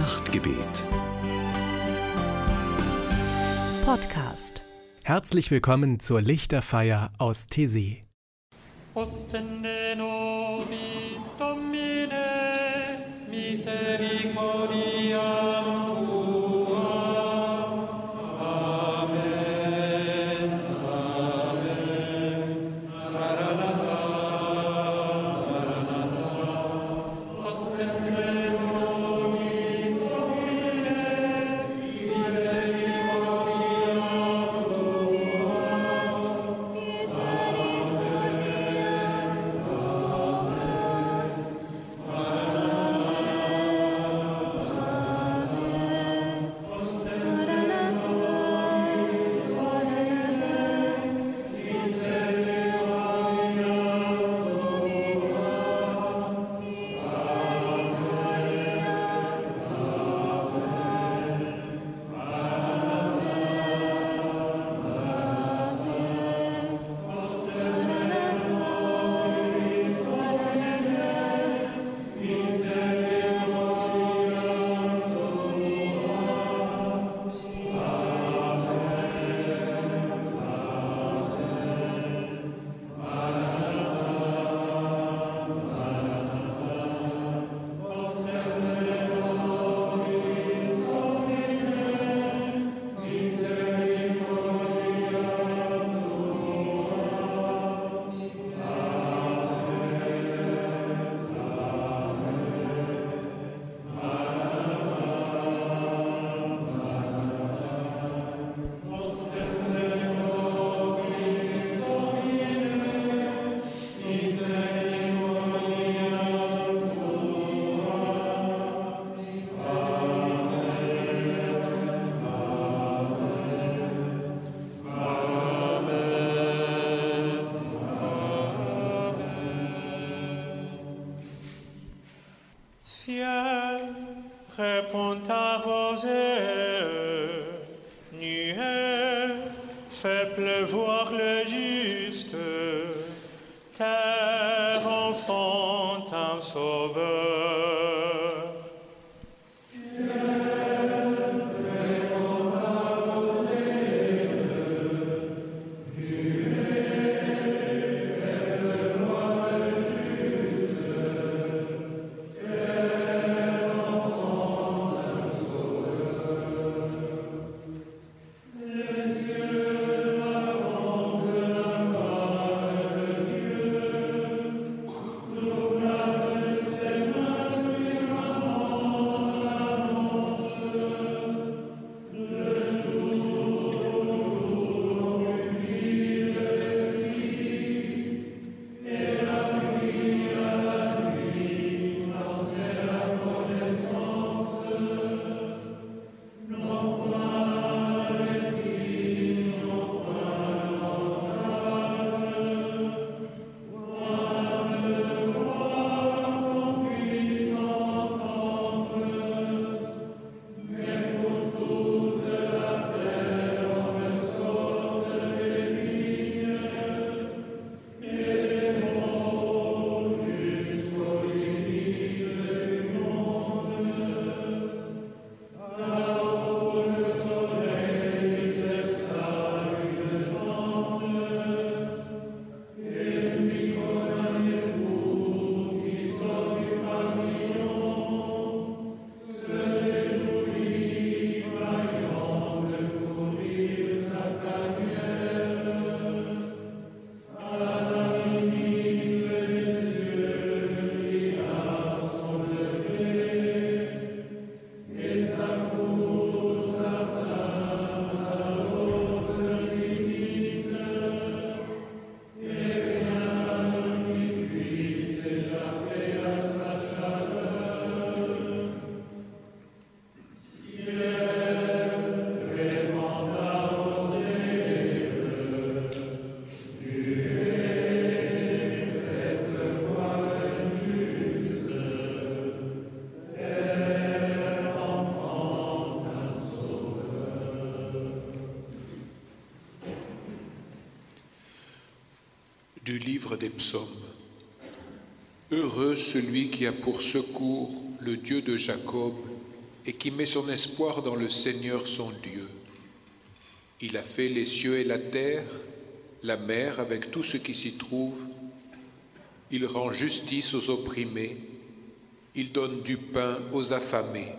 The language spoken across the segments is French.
Nachtgebet. Podcast. Herzlich willkommen zur Lichterfeier aus Tese. Ostende nobis Domine, misericordia temps over. du livre des psaumes. Heureux celui qui a pour secours le Dieu de Jacob et qui met son espoir dans le Seigneur son Dieu. Il a fait les cieux et la terre, la mer avec tout ce qui s'y trouve. Il rend justice aux opprimés. Il donne du pain aux affamés.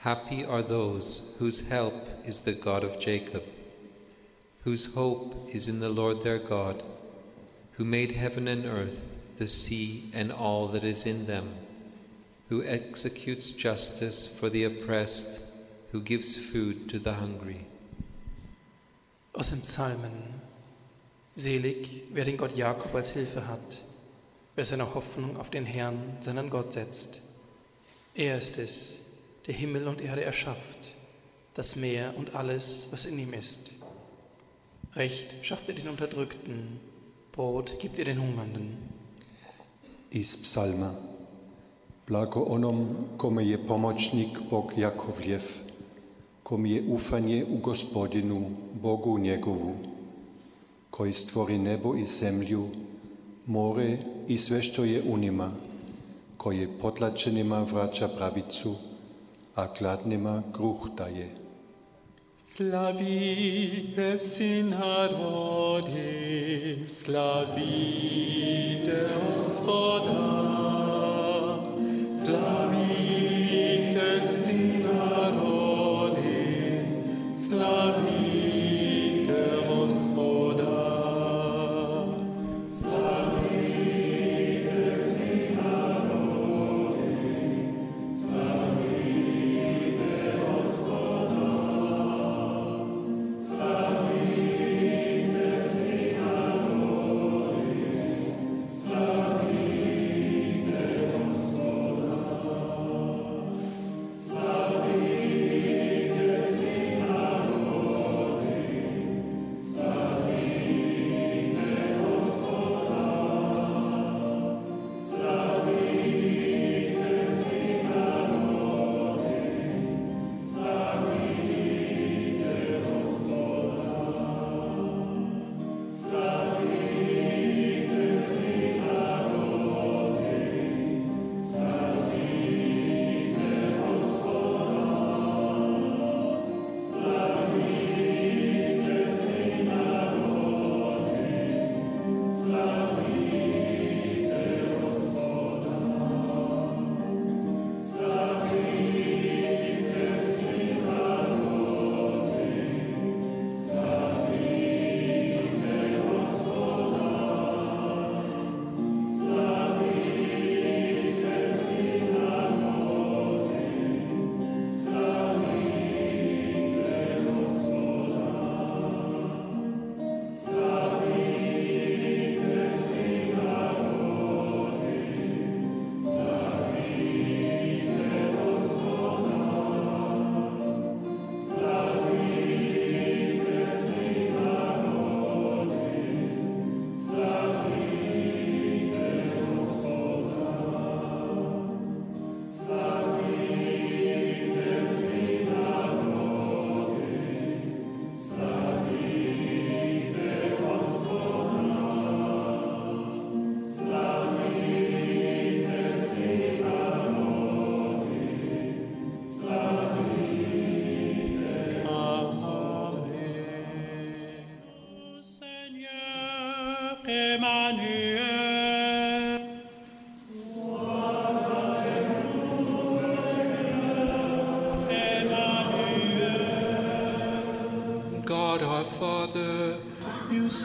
Happy are those whose help is the God of Jacob, whose hope is in the Lord their God, who made heaven and earth, the sea, and all that is in them, who executes justice for the oppressed, who gives food to the hungry. Aus dem Psalmen. Selig, wer den Gott Jakob als Hilfe hat, wer seine Hoffnung auf den Herrn, seinen Gott setzt. Er ist es, der Himmel und Erde erschafft, das Meer und alles, was in ihm ist. Recht schafft er den Unterdrückten, Brot gibt er den Hungernden. Iz psalma. Blago onom kome je pomoćnik Bog Jakovljev, kom je ufanje u gospodinu, Bogu njegovu, koji stvori nebo i zemlju, more i sve što je u njima, koji potlačenima vraća pravicu, a gladnima gruchtaje. Slavite v synarode, slavite gospoda,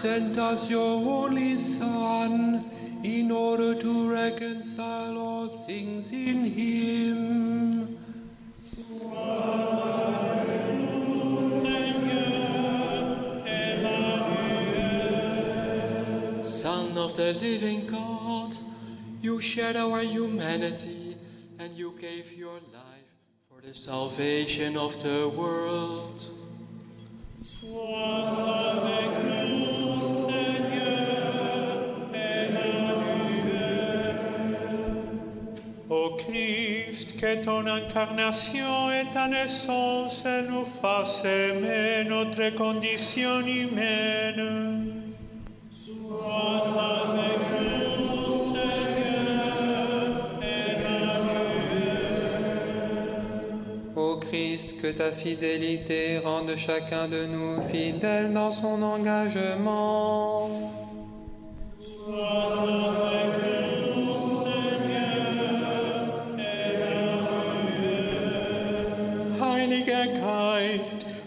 sent us your only Son in order to reconcile all things in him. Son of the living God, you shared our humanity and you gave your life for the salvation of the world. que ton incarnation et ta naissance nous fassent aimer notre condition humaine. Sois avec nous, Seigneur, et Ô Christ, que ta fidélité rende chacun de nous fidèle dans son engagement.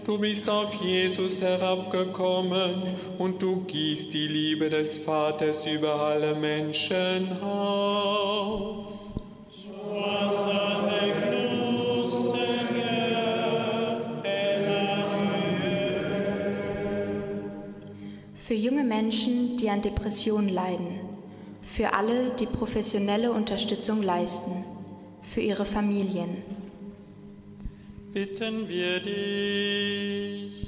Du bist auf Jesus herabgekommen und du gießt die Liebe des Vaters über alle Menschen aus. Für junge Menschen, die an Depressionen leiden. Für alle, die professionelle Unterstützung leisten. Für ihre Familien. Bitten wir dich.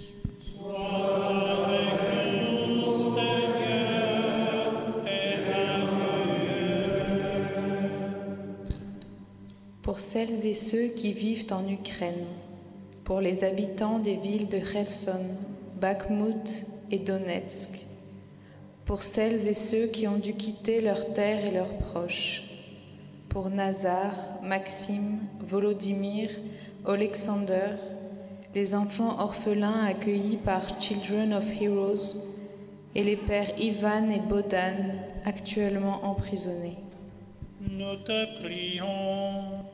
pour celles et ceux qui vivent en Ukraine, pour les habitants des villes de Kherson, Bakhmut et Donetsk, pour celles et ceux qui ont dû quitter leur terre et leurs proches, pour Nazar, Maxime, Volodymyr, Alexander, les enfants orphelins accueillis par Children of Heroes et les pères Ivan et Bodan actuellement emprisonnés. Nous te prions.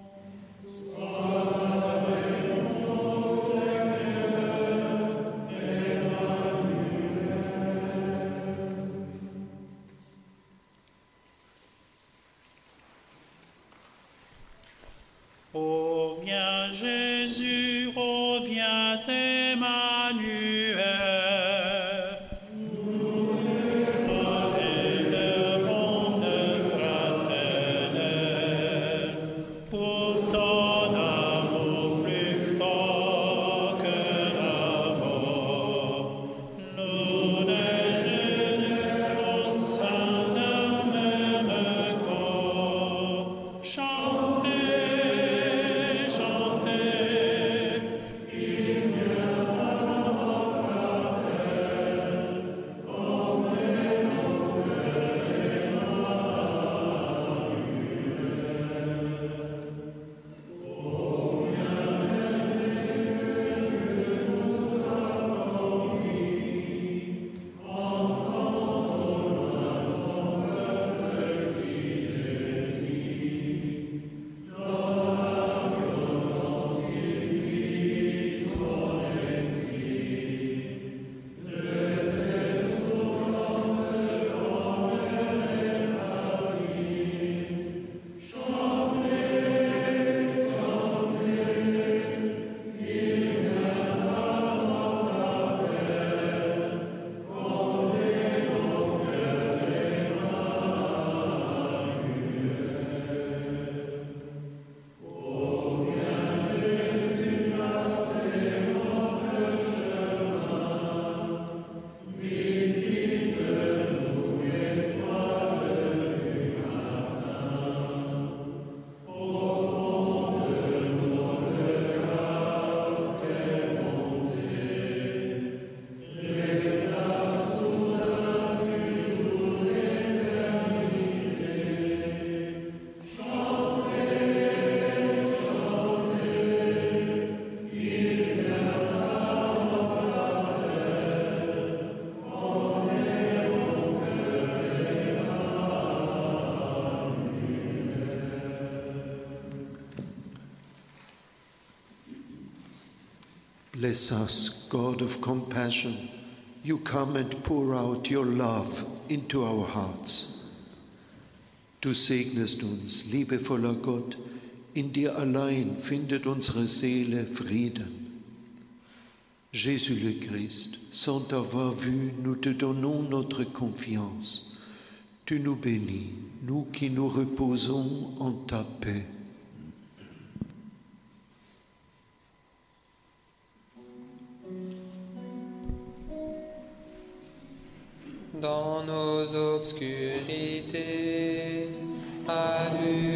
Bless us, God of compassion. You come and pour out your love into our hearts. Du segnest uns, liebevoller Gott, in dir allein findet unsere Seele Frieden. Jésus le Christ, sans t'avoir vu, nous te donnons notre confiance. Tu nous bénis, nous qui nous reposons en ta paix. Dans nos obscurités, allume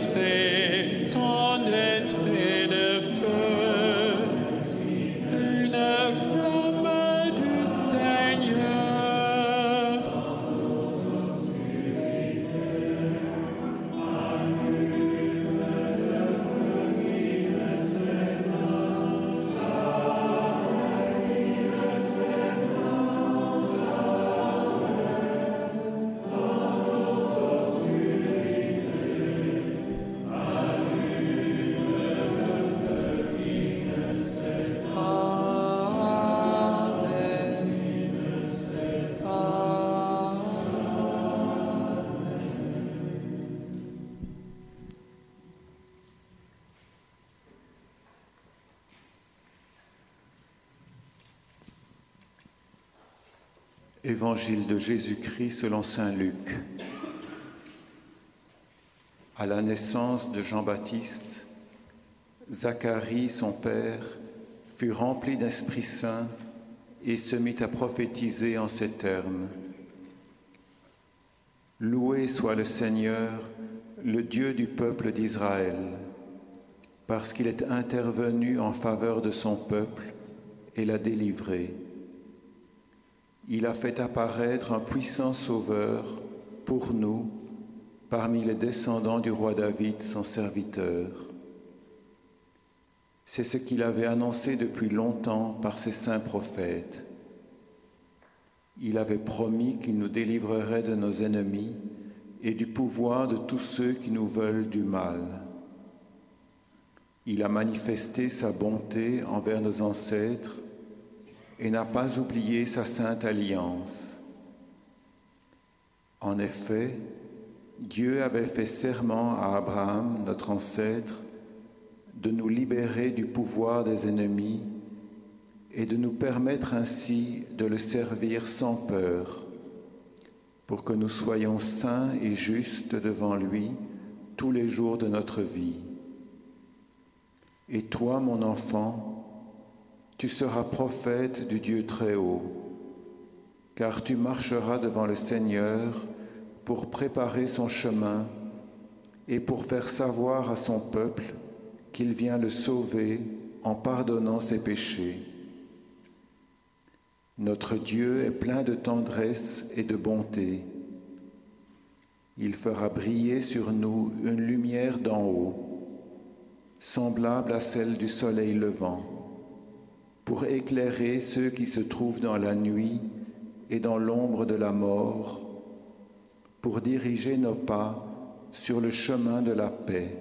Tränen. Évangile de Jésus-Christ selon Saint Luc. À la naissance de Jean-Baptiste, Zacharie, son père, fut rempli d'Esprit Saint et se mit à prophétiser en ces termes. Loué soit le Seigneur, le Dieu du peuple d'Israël, parce qu'il est intervenu en faveur de son peuple et l'a délivré. Il a fait apparaître un puissant sauveur pour nous parmi les descendants du roi David, son serviteur. C'est ce qu'il avait annoncé depuis longtemps par ses saints prophètes. Il avait promis qu'il nous délivrerait de nos ennemis et du pouvoir de tous ceux qui nous veulent du mal. Il a manifesté sa bonté envers nos ancêtres et n'a pas oublié sa sainte alliance. En effet, Dieu avait fait serment à Abraham, notre ancêtre, de nous libérer du pouvoir des ennemis et de nous permettre ainsi de le servir sans peur, pour que nous soyons saints et justes devant lui tous les jours de notre vie. Et toi, mon enfant, tu seras prophète du Dieu très haut, car tu marcheras devant le Seigneur pour préparer son chemin et pour faire savoir à son peuple qu'il vient le sauver en pardonnant ses péchés. Notre Dieu est plein de tendresse et de bonté. Il fera briller sur nous une lumière d'en haut, semblable à celle du soleil levant pour éclairer ceux qui se trouvent dans la nuit et dans l'ombre de la mort, pour diriger nos pas sur le chemin de la paix.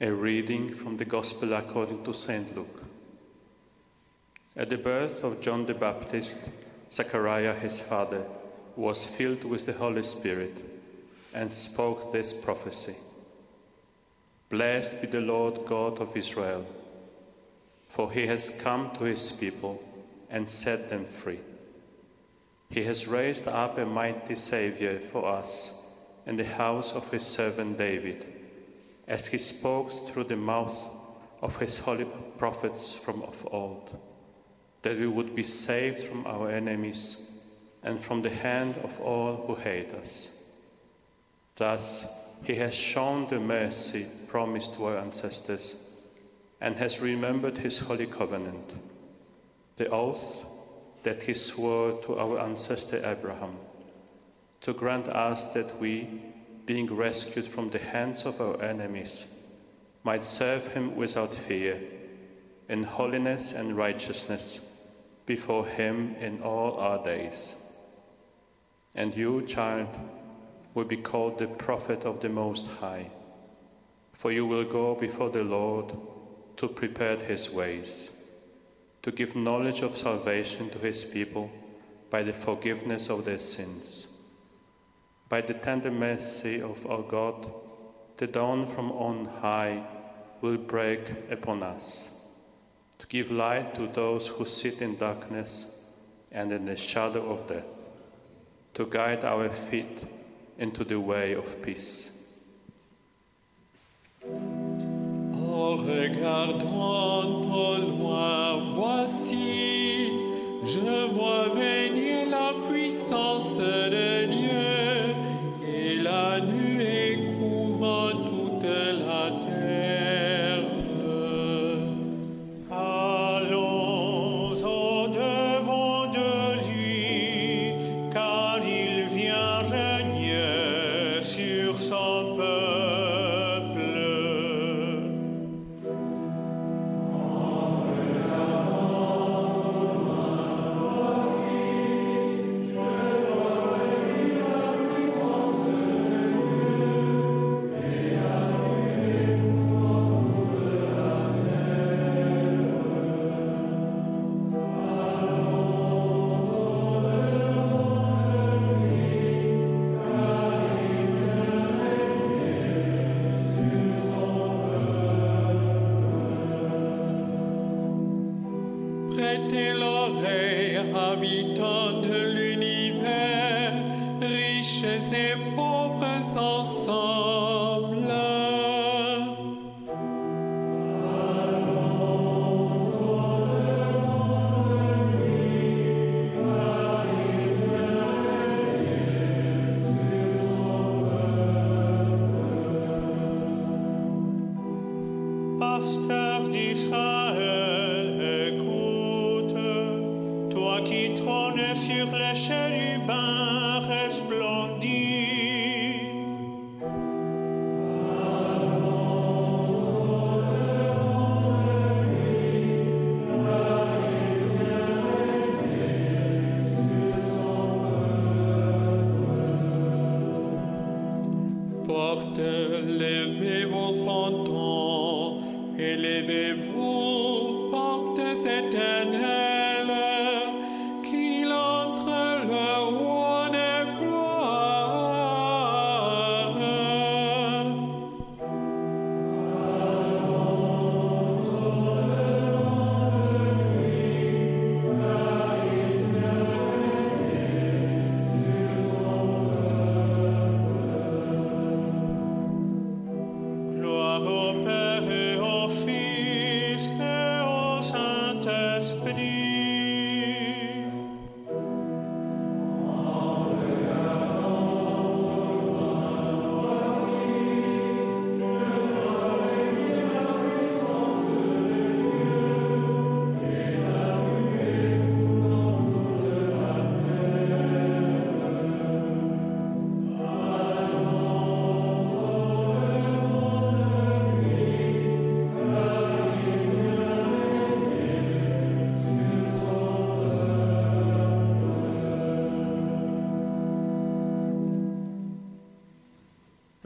A reading from the Gospel according to St. Luke. At the birth of John the Baptist, Zechariah, his father, was filled with the Holy Spirit and spoke this prophecy Blessed be the Lord God of Israel, for he has come to his people and set them free. He has raised up a mighty Savior for us in the house of his servant David, as he spoke through the mouth of his holy prophets from of old that we would be saved from our enemies and from the hand of all who hate us. Thus, he has shown the mercy promised to our ancestors and has remembered his holy covenant, the oath that he swore to our ancestor Abraham, to grant us that we, being rescued from the hands of our enemies, might serve him without fear, in holiness and righteousness before him in all our days. And you, child, will be called the prophet of the Most High, for you will go before the Lord to prepare his ways, to give knowledge of salvation to his people by the forgiveness of their sins. By the tender mercy of our God, the dawn from on high will break upon us to give light to those who sit in darkness and in the shadow of death, to guide our feet into the way of peace. En regardant au loin, voici, je vois venir la puissance de sans sang.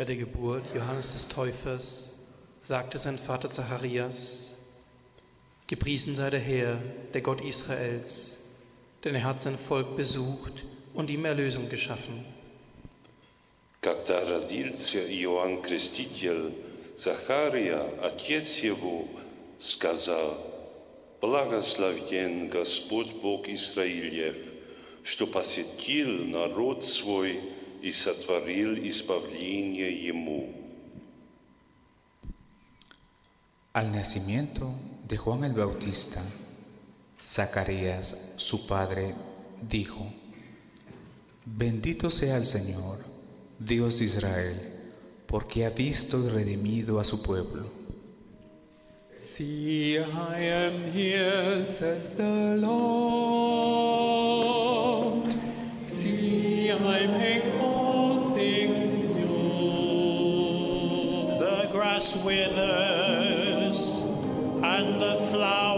der Geburt Johannes des Täufers sagte sein Vater Zacharias, Gepriesen sei der Herr, der Gott Israels, denn er hat sein Volk besucht und ihm Erlösung geschaffen. Когда родился Иоанн Креститель, Захария, отец его, сказал, «Благословен Господь Бог Израилев, что посетил народ свой и сотворил избавление ему». Al nacimiento de Juan el Bautista, Zacarías, su padre, dijo, Bendito sea el Señor, Dios de Israel, porque ha visto y redimido a su pueblo. See, I am here, says the Lord. See, I make Grass withers and the flower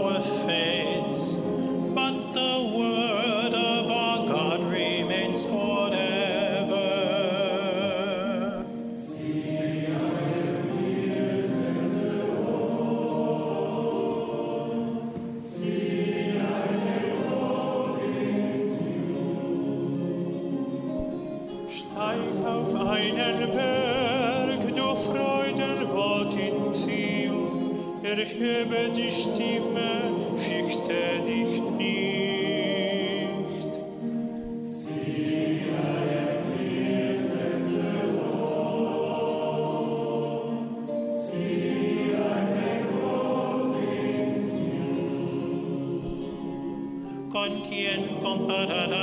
erhebe die Stimme, fürchte dich nicht. ¿Con quién comparará